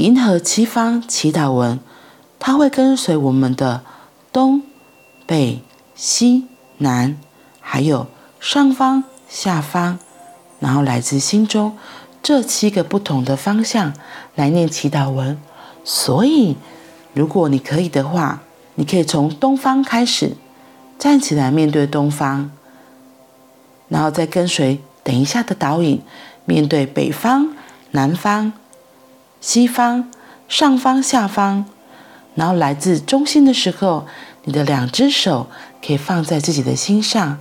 银河七方祈祷文，它会跟随我们的东北西南，还有上方下方，然后来自心中这七个不同的方向来念祈祷文。所以，如果你可以的话，你可以从东方开始站起来面对东方，然后再跟随等一下的导引面对北方、南方。西方、上方、下方，然后来自中心的时候，你的两只手可以放在自己的心上。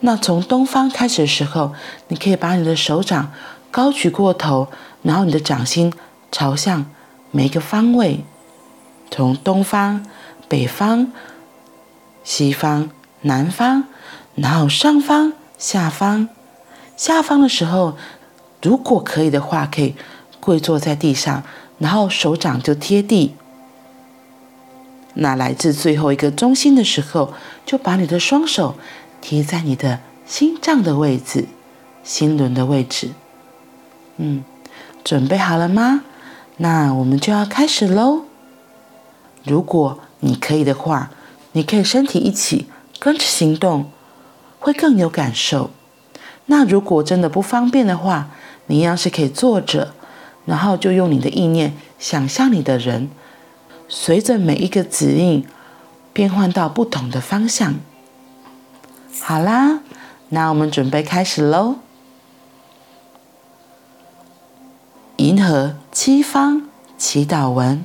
那从东方开始的时候，你可以把你的手掌高举过头，然后你的掌心朝向每一个方位，从东方、北方、西方、南方，然后上方、下方。下方的时候，如果可以的话，可以。跪坐在地上，然后手掌就贴地。那来自最后一个中心的时候，就把你的双手贴在你的心脏的位置、心轮的位置。嗯，准备好了吗？那我们就要开始喽。如果你可以的话，你可以身体一起跟着行动，会更有感受。那如果真的不方便的话，你一样是可以坐着。然后就用你的意念想象你的人，随着每一个指引变换到不同的方向。好啦，那我们准备开始喽。银河七方祈祷文，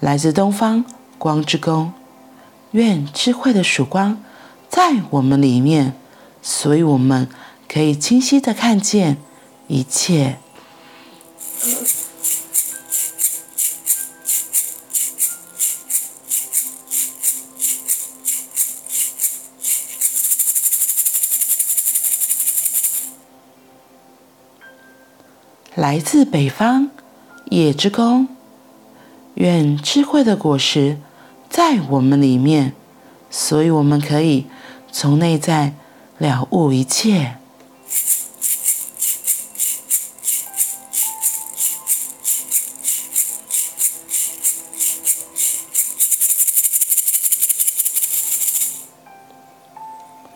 来自东方光之宫，愿智慧的曙光在我们里面，所以我们可以清晰的看见一切。来自北方，野之宫，愿智慧的果实在我们里面，所以我们可以从内在了悟一切。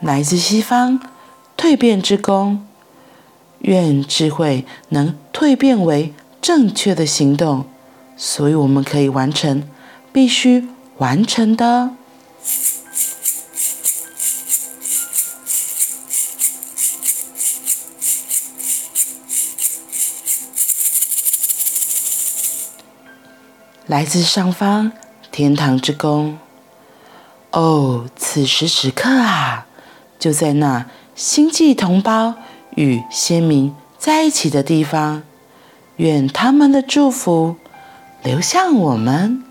来自西方，蜕变之宫，愿智慧能蜕变为正确的行动，所以我们可以完成必须完成的。来自上方，天堂之宫，哦，此时此刻啊！就在那星际同胞与先民在一起的地方，愿他们的祝福流向我们。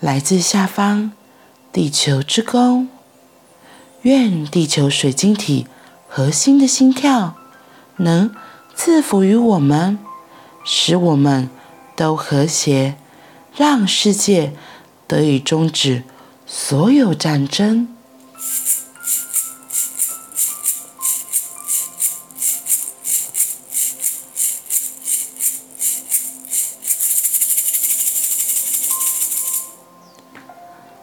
来自下方，地球之宫，愿地球水晶体核心的心跳。能赐福于我们，使我们都和谐，让世界得以终止所有战争。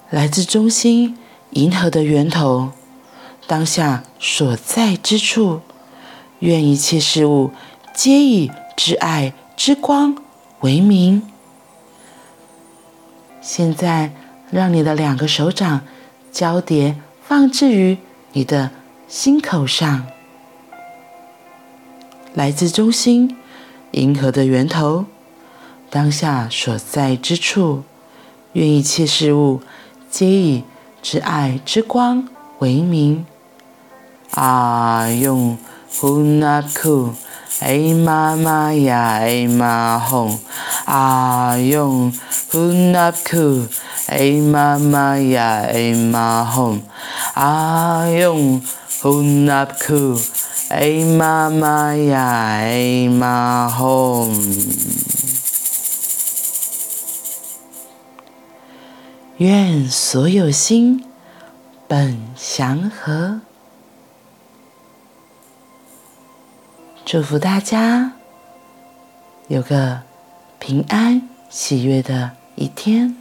来自中心银河的源头，当下所在之处。愿一切事物皆以之爱之光为名。现在，让你的两个手掌交叠放置于你的心口上。来自中心，银河的源头，当下所在之处，愿一切事物皆以之爱之光为名。啊，用。呼纳库，哎妈妈呀，哎妈哄，啊用。呼纳库，哎妈妈呀，哎妈哄，啊用。呼纳库，哎妈妈呀，哎妈哄。愿所有心本祥和。祝福大家有个平安喜悦的一天。